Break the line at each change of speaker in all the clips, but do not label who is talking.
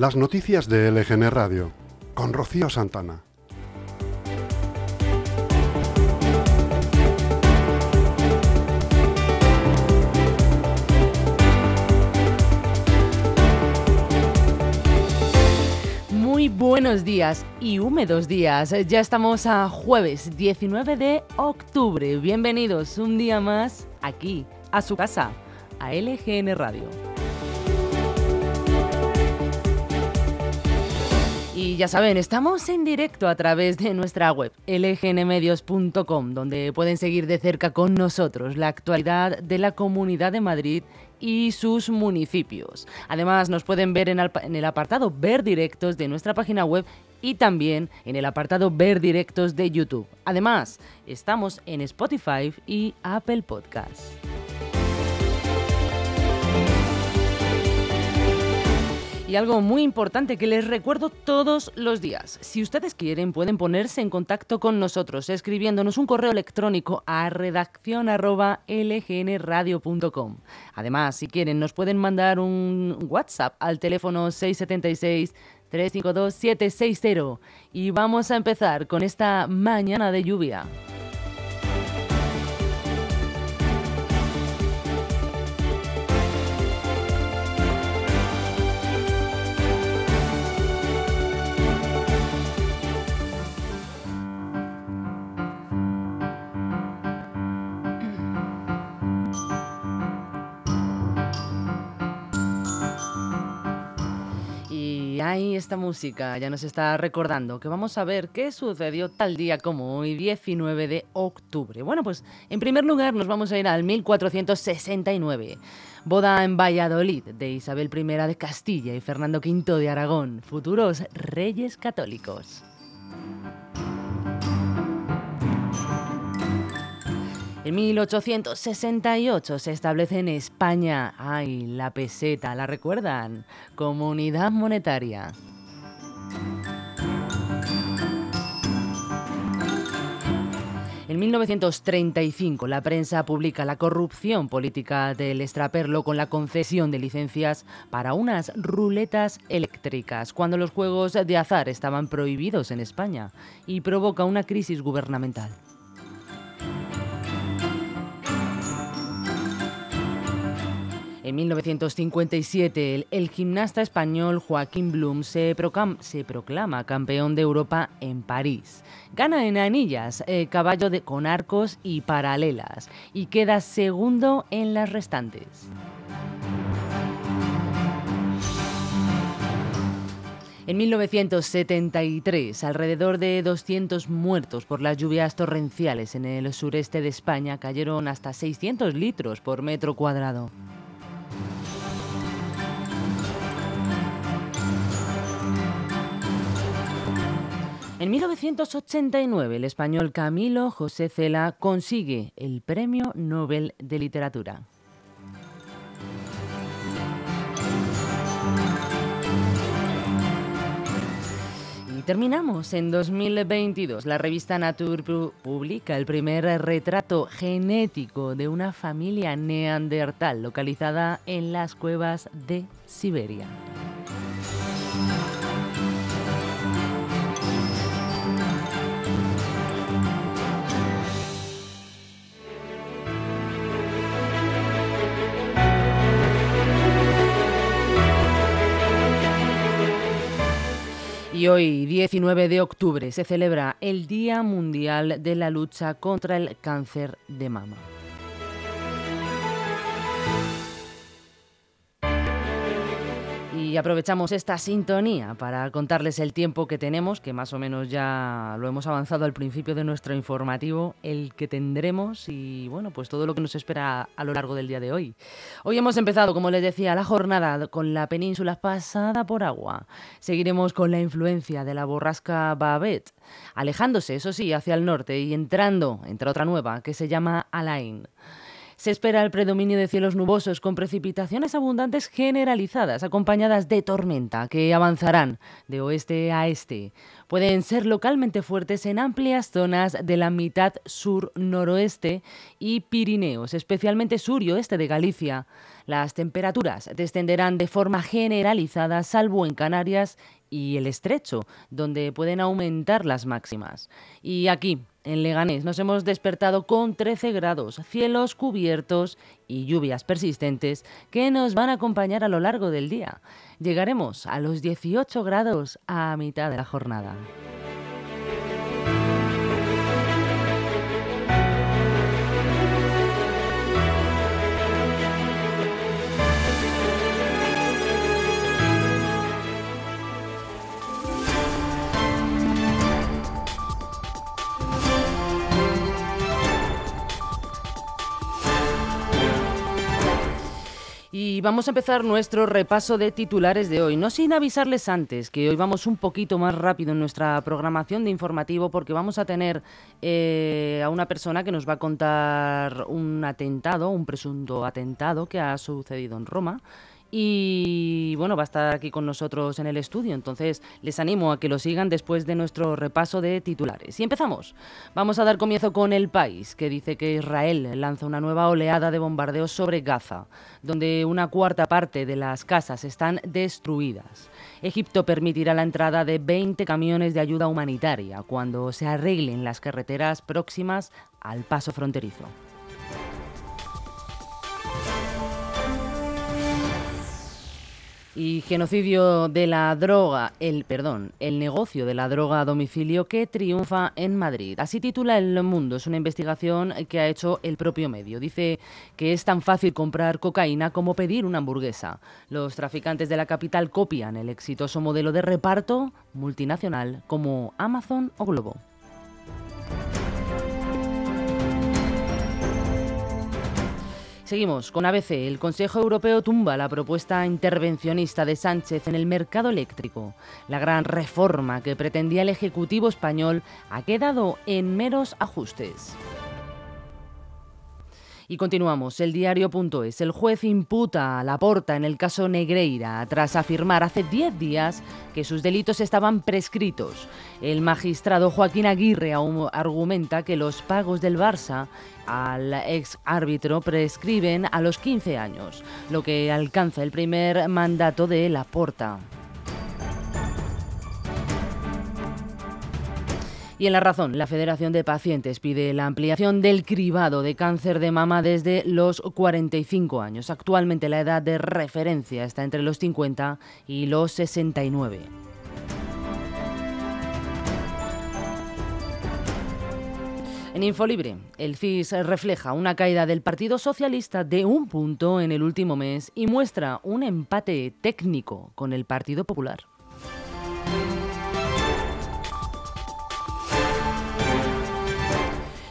Las noticias de LGN Radio con Rocío Santana.
Muy buenos días y húmedos días. Ya estamos a jueves 19 de octubre. Bienvenidos un día más aquí, a su casa, a LGN Radio. Y ya saben, estamos en directo a través de nuestra web lgnmedios.com, donde pueden seguir de cerca con nosotros la actualidad de la Comunidad de Madrid y sus municipios. Además, nos pueden ver en, el apartado Ver Directos de nuestra página web y también en el apartado Ver Directos de YouTube. Además, estamos en Spotify y Apple Podcasts. Y algo muy importante que les recuerdo todos los días. Si ustedes quieren, pueden ponerse en contacto con nosotros escribiéndonos un correo electrónico a redacción.lgnradio.com. Además, si quieren, nos pueden mandar un WhatsApp al teléfono 676 352 760. Y vamos a empezar con esta mañana de lluvia. Esta música ya nos está recordando que vamos a ver qué sucedió tal día como hoy, 19 de octubre. Bueno, pues en primer lugar nos vamos a ir al 1469. Boda en Valladolid de Isabel I de Castilla y Fernando V de Aragón, futuros reyes católicos. En 1868 se establece en España, ay, la peseta, ¿la recuerdan? Comunidad monetaria. En 1935, la prensa publica la corrupción política del extraperlo con la concesión de licencias para unas ruletas eléctricas, cuando los juegos de azar estaban prohibidos en España, y provoca una crisis gubernamental. En 1957, el, gimnasta español Joaquín Blum se, proclama campeón de Europa en París. Gana en anillas, eh, caballo de, con arcos y paralelas, y queda segundo en las restantes. En 1973, alrededor de 200 muertos por las lluvias torrenciales en el sureste de España cayeron hasta 600 litros por metro cuadrado. En 1989, el español Camilo José Cela consigue el Premio Nobel de Literatura. Y terminamos en 2022. La revista Nature publica el primer retrato genético de una familia neandertal localizada en las cuevas de Siberia. Y hoy, 19 de octubre, se celebra el Día Mundial de la Lucha contra el Cáncer de Mama. Y aprovechamos esta sintonía para contarles el tiempo que tenemos, que más o menos ya lo hemos avanzado al principio de nuestro informativo, el que tendremos y bueno, pues todo lo que nos espera a lo largo del día de hoy. Hoy hemos empezado, como les decía, la jornada con la península pasada por agua. Seguiremos con la influencia de la borrasca Babet, alejándose, eso sí, hacia el norte y entrando entre otra nueva que se llama Alain. Se espera el predominio de cielos nubosos con precipitaciones abundantes generalizadas, acompañadas de tormenta, que avanzarán de oeste a este. Pueden ser localmente fuertes en amplias zonas de la mitad sur-noroeste y Pirineos, especialmente sur y oeste de Galicia. Las temperaturas descenderán de forma generalizada, salvo en Canarias y el estrecho, donde pueden aumentar las máximas. Y aquí, en Leganés, nos hemos despertado con 13 grados, cielos cubiertos y lluvias persistentes que nos van a acompañar a lo largo del día. Llegaremos a los 18 grados a mitad de la jornada. Y vamos a empezar nuestro repaso de titulares de hoy, no sin avisarles antes que hoy vamos un poquito más rápido en nuestra programación de informativo porque vamos a tener eh, a una persona que nos va a contar un atentado, un presunto atentado que ha sucedido en Roma y bueno, va a estar aquí con nosotros en el estudio, entonces les animo a que lo sigan después de nuestro repaso de titulares. Y empezamos. Vamos a dar comienzo con El País, que dice que Israel lanza una nueva oleada de bombardeos sobre Gaza, donde una cuarta parte de las casas están destruidas. Egipto permitirá la entrada de 20 camiones de ayuda humanitaria cuando se arreglen las carreteras próximas al paso fronterizo. Y genocidio de la droga, el perdón, el negocio de la droga a domicilio que triunfa en Madrid. Así titula El Mundo, es una investigación que ha hecho el propio medio. Dice que es tan fácil comprar cocaína como pedir una hamburguesa. Los traficantes de la capital copian el exitoso modelo de reparto multinacional como Amazon o Globo. Seguimos con ABC. El Consejo Europeo tumba la propuesta intervencionista de Sánchez en el mercado eléctrico. La gran reforma que pretendía el Ejecutivo español ha quedado en meros ajustes. Y continuamos. El diario.es. El juez imputa a Laporta en el caso Negreira tras afirmar hace 10 días que sus delitos estaban prescritos. El magistrado Joaquín Aguirre argumenta que los pagos del Barça al ex árbitro prescriben a los 15 años, lo que alcanza el primer mandato de Laporta. Y en la razón, la Federación de Pacientes pide la ampliación del cribado de cáncer de mama desde los 45 años. Actualmente la edad de referencia está entre los 50 y los 69. En Infolibre, el CIS refleja una caída del Partido Socialista de un punto en el último mes y muestra un empate técnico con el Partido Popular.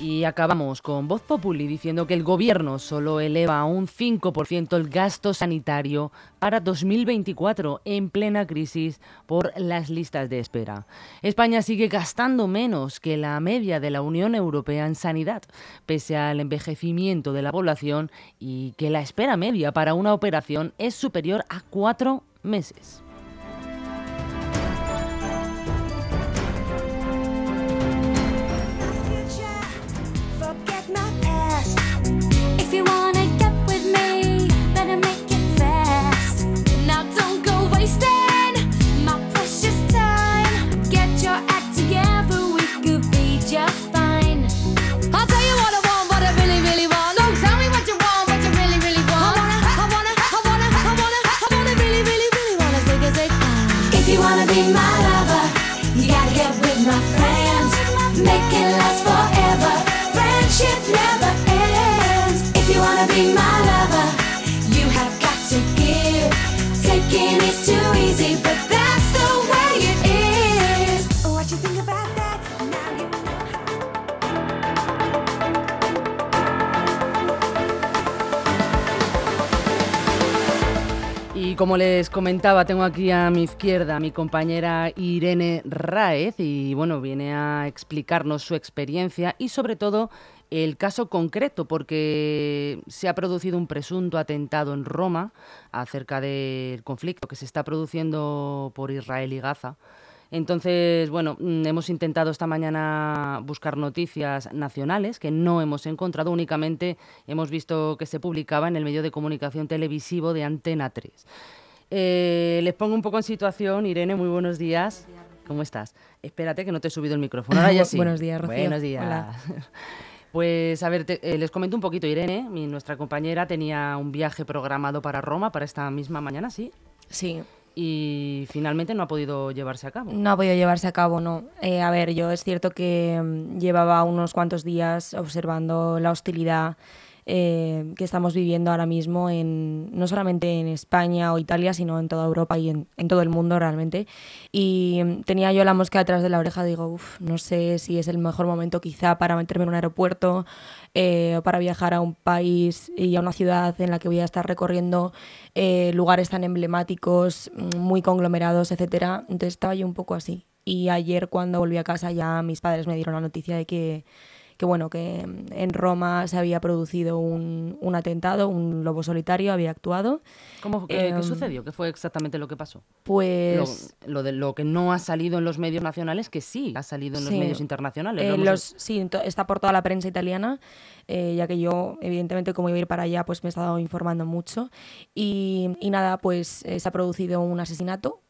Y acabamos con Voz Populi diciendo que el gobierno solo eleva un 5% el gasto sanitario para 2024 en plena crisis por las listas de espera. España sigue gastando menos que la media de la Unión Europea en sanidad, pese al envejecimiento de la población y que la espera media para una operación es superior a cuatro meses. Como les comentaba, tengo aquí a mi izquierda a mi compañera Irene Raez y bueno, viene a explicarnos su experiencia y sobre todo el caso concreto, porque se ha producido un presunto atentado en Roma acerca del conflicto que se está produciendo por Israel y Gaza. Entonces, bueno, mm, hemos intentado esta mañana buscar noticias nacionales que no hemos encontrado, únicamente hemos visto que se publicaba en el medio de comunicación televisivo de Antena 3. Eh, les pongo un poco en situación, Irene, muy buenos días. ¿Cómo estás? Espérate que no te he subido el micrófono. Ahora ya sí.
buenos días, Rocío.
Buenos días. Pues a ver, eh, les comento un poquito. Irene, mi, nuestra compañera, tenía un viaje programado para Roma para esta misma mañana, ¿sí?
Sí.
Y finalmente no ha podido llevarse a cabo.
No ha podido llevarse a cabo, no. Eh, a ver, yo es cierto que mm, llevaba unos cuantos días observando la hostilidad eh, que estamos viviendo ahora mismo, en, no solamente en España o Italia, sino en toda Europa y en, todo el mundo realmente. Y mm, tenía yo la mosca detrás de la oreja, digo, uff, no sé si es el mejor momento quizá para meterme en un aeropuerto eh, o para viajar a un país y a una ciudad en la que voy a estar recorriendo eh, lugares tan emblemáticos, mm, muy conglomerados, etcétera. Entonces estaba yo un poco así. Y ayer cuando volví a casa ya mis padres me dieron la noticia de que que bueno, que en Roma se había producido un, un atentado, un lobo solitario había actuado.
¿Cómo, qué, ¿Qué, em, sucedió? ¿Qué fue exactamente lo que pasó?
Pues...
Lo, lo, de lo que no ha salido en los medios nacionales, que sí ha salido en los medios internacionales.
Eh, los, sí, está por toda la prensa italiana, eh, ya que yo, evidentemente, como iba a ir para allá, pues me he estado informando mucho. Y, y nada, pues eh, se ha producido un asesinato.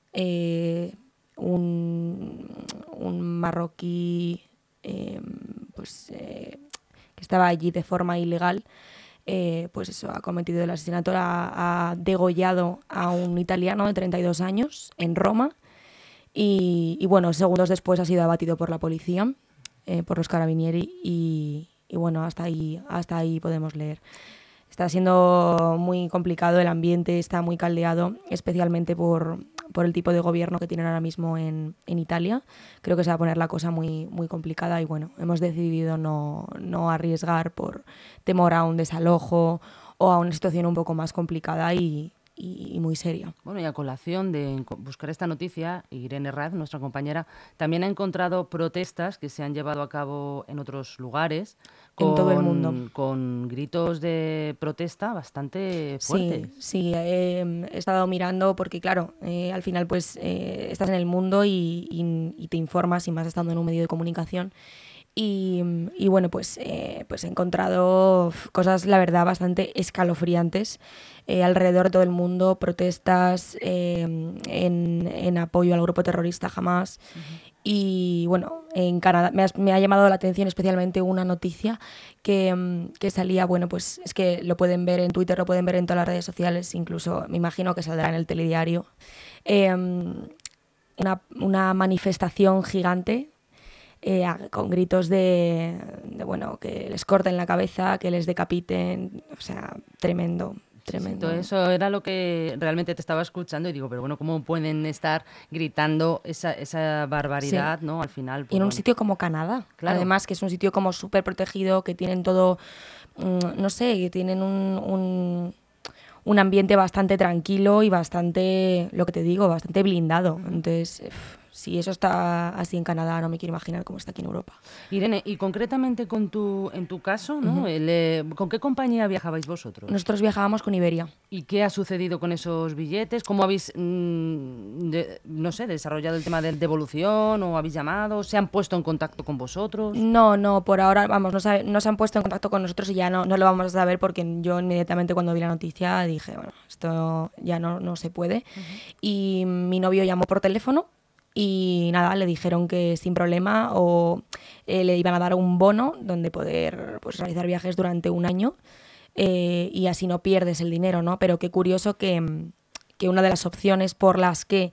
Un, un marroquí Em, pues, eh, que estaba allí de forma ilegal, eh, pues eso, ha cometido el asesinato, ha, degollado a un italiano de 32 años en Roma y, bueno, segundos después ha sido abatido por la policía, eh, por los carabinieri y, y, bueno, hasta ahí, hasta ahí podemos leer. Está siendo muy complicado el ambiente, está muy caldeado, especialmente por, por el tipo de gobierno que tienen ahora mismo en, en, Italia. Creo que se va a poner la cosa muy, muy complicada y bueno, hemos decidido no, no arriesgar por temor a un desalojo o a una situación un poco más complicada y, y, muy seria.
Bueno, y a colación de buscar esta noticia, Irene Raz, nuestra compañera, también ha encontrado protestas que se han llevado a cabo en otros lugares.
Con, en todo el mundo.
Con gritos de protesta bastante fuertes.
Sí, sí he estado mirando porque, claro, eh, al final pues eh, estás en el mundo y, y, te informas y más estando en un medio de comunicación. Y, y, bueno, pues, eh, pues he encontrado cosas, la verdad, bastante escalofriantes eh, alrededor de todo el mundo, protestas eh, en, en, apoyo al grupo terrorista Hamas. Uh -huh. Y bueno, en Canadá me ha, me ha, llamado la atención especialmente una noticia que, que, salía, bueno, pues es que lo pueden ver en Twitter, lo pueden ver en todas las redes sociales, incluso me imagino que saldrá en el telediario. Eh, una, una manifestación gigante eh, con gritos de, de, bueno, que les corten la cabeza, que les decapiten, o sea, tremendo. Tremendo.
Sí, todo eso era lo que realmente te estaba escuchando y digo, pero bueno, ¿cómo pueden estar gritando esa, esa barbaridad, sí. no? Al final.
Pues, y en
bueno.
un sitio como Canadá, claro. además, que es un sitio como súper protegido, que tienen todo, mmm, no sé, que tienen un, un, un, ambiente bastante tranquilo y bastante, lo que te digo, bastante blindado. Entonces, si eso está así en Canadá, no me quiero imaginar cómo está aquí en Europa.
Irene, y concretamente con tu, en tu caso, ¿no? Uh -huh. El, eh, ¿con qué compañía viajabais vosotros?
Nosotros viajábamos con Iberia.
¿Y qué ha sucedido con esos billetes? ¿Cómo habéis, de, no sé, desarrollado el tema de devolución o habéis llamado? ¿Se han puesto en contacto con vosotros?
No, no, por ahora, vamos, no, sabe, no se han puesto en contacto con nosotros y ya no, no lo vamos a saber porque yo inmediatamente cuando vi la noticia dije, bueno, esto ya no, no se puede. Uh -huh. Y mi novio llamó por teléfono y nada, le dijeron que sin problema o eh, le iban a dar un bono donde poder pues, realizar viajes durante un año eh, y así no pierdes el dinero, ¿no? Pero qué curioso que, que, una de las opciones por las que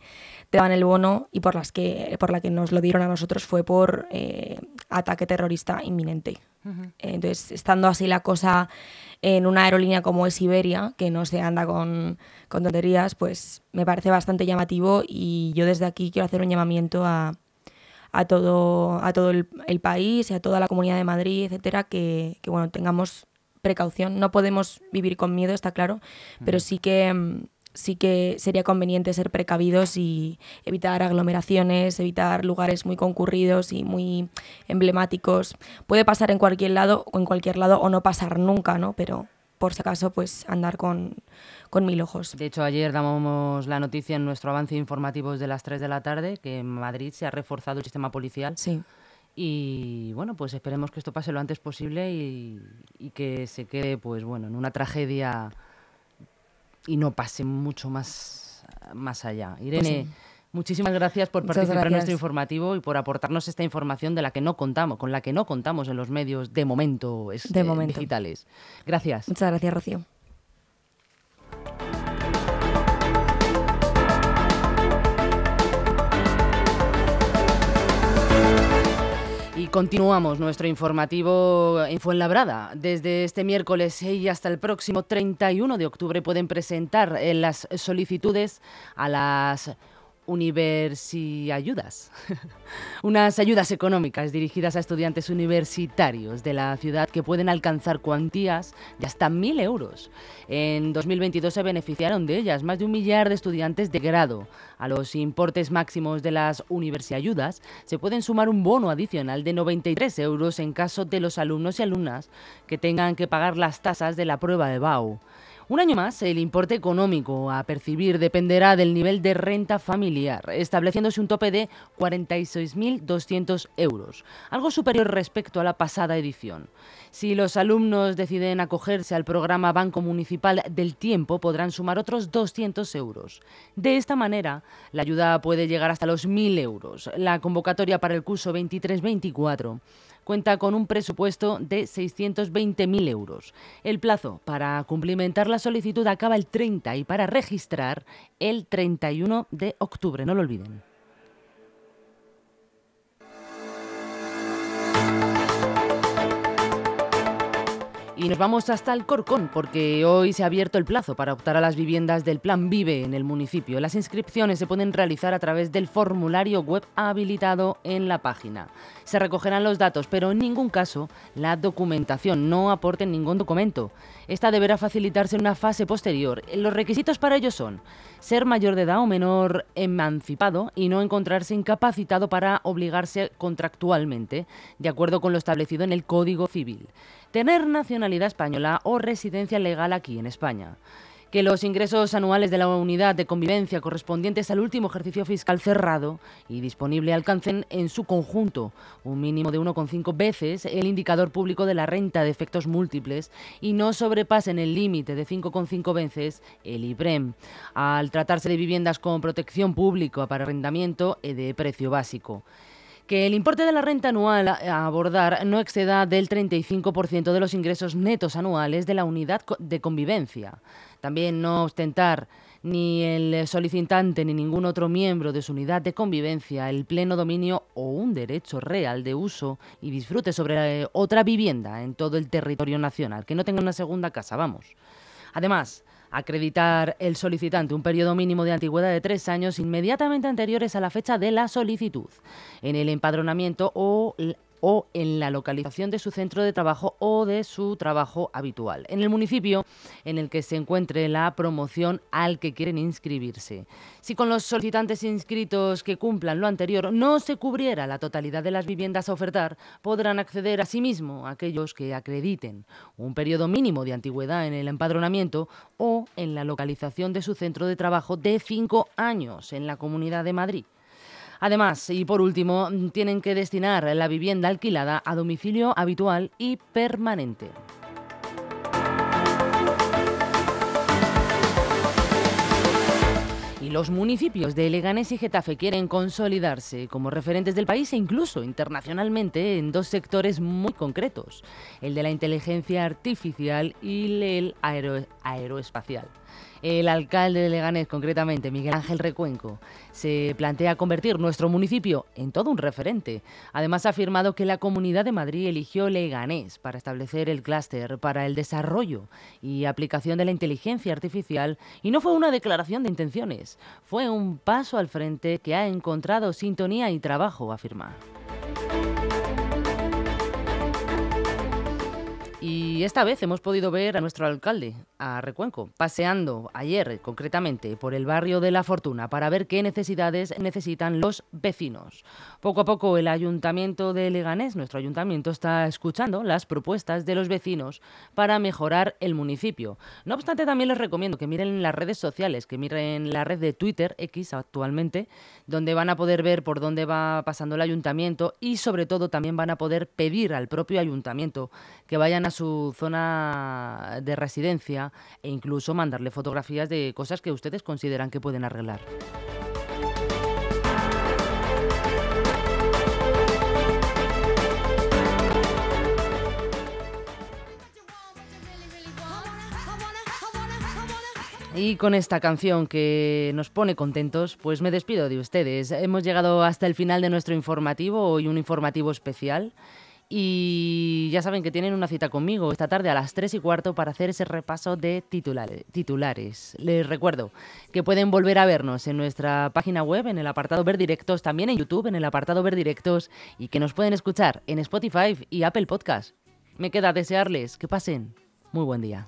te dan el bono y por las que por la que nos lo dieron a nosotros fue por eh, ataque terrorista inminente. Uh -huh. Entonces, estando así la cosa en una aerolínea como es Iberia, que no se anda con, con tonterías, pues me parece bastante llamativo y yo desde aquí quiero hacer un llamamiento a, a todo, a todo el, el, país y a toda la comunidad de Madrid, etcétera, que, que bueno, tengamos precaución. No podemos vivir con miedo, está claro, pero sí que sí que sería conveniente ser precavidos y evitar aglomeraciones, evitar lugares muy concurridos y muy emblemáticos. Puede pasar en cualquier lado o en cualquier lado o no pasar nunca, ¿no? Pero por si acaso, pues andar con, con mil ojos.
De hecho, ayer dábamos la noticia en nuestro avance informativo de las 3 de la tarde que en Madrid se ha reforzado el sistema policial.
Sí.
Y bueno, pues esperemos que esto pase lo antes posible y, que se quede, pues bueno, en una tragedia y no pase mucho más, más allá. Pues Irene, muchísimas gracias por participar en nuestro informativo y por aportarnos esta información de la que no contamos, con la que no contamos en los medios de momento, de momento. digitales. Gracias.
Muchas gracias, Rocío.
Continuamos nuestro informativo en Fuenlabrada. Desde este miércoles y hasta el próximo 31 de octubre pueden presentar eh, las solicitudes a las Universiayudas, unas ayudas económicas dirigidas a estudiantes universitarios de la ciudad que pueden alcanzar cuantías de hasta mil euros. En 2022 se beneficiaron de ellas más de un millar de estudiantes de grado. A los importes máximos de las Universiayudas se pueden sumar un bono adicional de 93 euros en caso de los alumnos y alumnas que tengan que pagar las tasas de la prueba de BAU. Un año más, el importe económico a percibir dependerá del nivel de renta familiar, estableciéndose un tope de 46.200 euros, algo superior respecto a la pasada edición. Si los alumnos deciden acogerse al programa Banco Municipal del Tiempo, podrán sumar otros 200 euros. De esta manera, la ayuda puede llegar hasta los 1.000 euros. La convocatoria para el curso 23-24 cuenta con un presupuesto de 620.000 euros. El plazo para cumplimentar la solicitud acaba el 30 y para registrar el 31 de octubre, no lo olviden. Y nos vamos hasta el Corcón, porque hoy se ha abierto el plazo para optar a las viviendas del Plan Vive en el municipio. Las inscripciones se pueden realizar a través del formulario web habilitado en la página. Se recogerán los datos, pero en ningún caso la documentación. No aporten ningún documento. Esta deberá facilitarse en una fase posterior. Los requisitos para ello son ser mayor de edad o menor emancipado y no encontrarse incapacitado para obligarse contractualmente, de acuerdo con lo establecido en el Código Civil. Tener nacionalidad española o residencia legal aquí en España. Que los ingresos anuales de la unidad de convivencia correspondientes al último ejercicio fiscal cerrado y disponible alcancen en su conjunto un mínimo de 1,5 veces el indicador público de la renta de efectos múltiples y no sobrepasen el límite de 5,5 veces el IBREM, al tratarse de viviendas con protección pública para arrendamiento y de precio básico que el importe de la renta anual a abordar no exceda del 35% de los ingresos netos anuales de la unidad de convivencia. También no ostentar ni el solicitante ni ningún otro miembro de su unidad de convivencia el pleno dominio o un derecho real de uso y disfrute sobre eh, otra vivienda en todo el territorio nacional, que no tenga una segunda casa, vamos. Además, acreditar el solicitante un periodo mínimo de antigüedad de tres años inmediatamente anteriores a la fecha de la solicitud. En el empadronamiento o o en la localización de su centro de trabajo o de su trabajo habitual, en el municipio en el que se encuentre la promoción al que quieren inscribirse. Si con los solicitantes inscritos que cumplan lo anterior no se cubriera la totalidad de las viviendas a ofertar, podrán acceder a sí mismo aquellos que acrediten un periodo mínimo de antigüedad en el empadronamiento o en la localización de su centro de trabajo de cinco años en la Comunidad de Madrid. Además, y por último, tienen que destinar la vivienda alquilada a domicilio habitual y permanente. Y los municipios de Leganés y Getafe quieren consolidarse como referentes del país e incluso internacionalmente en dos sectores muy concretos, el de la inteligencia artificial y el aeroespacial. El alcalde de Leganés, concretamente Miguel Ángel Recuenco, se plantea convertir nuestro municipio en todo un referente. Además, ha afirmado que la Comunidad de Madrid eligió Leganés para establecer el clúster para el desarrollo y aplicación de la inteligencia artificial y no fue una declaración de intenciones, fue un paso al frente que ha encontrado sintonía y trabajo, afirma. Y esta vez hemos podido ver a nuestro alcalde, a Recuenco, paseando ayer concretamente por el barrio de La Fortuna para ver qué necesidades necesitan los vecinos. Poco a poco el ayuntamiento de Leganés, nuestro ayuntamiento, está escuchando las propuestas de los vecinos para mejorar el municipio. No obstante, también les recomiendo que miren las redes sociales, que miren la red de Twitter X actualmente, donde van a poder ver por dónde va pasando el ayuntamiento y sobre todo también van a poder pedir al propio ayuntamiento que vayan a su zona de residencia e incluso mandarle fotografías de cosas que ustedes consideran que pueden arreglar. Y con esta canción que nos pone contentos, pues me despido de ustedes. Hemos llegado hasta el final de nuestro informativo, hoy un informativo especial. Y ya saben que tienen una cita conmigo esta tarde a las 3 y cuarto para hacer ese repaso de titulares. Les recuerdo que pueden volver a vernos en nuestra página web, en el apartado Ver Directos, también en YouTube, en el apartado Ver Directos, y que nos pueden escuchar en Spotify y Apple Podcast. Me queda desearles que pasen muy buen día.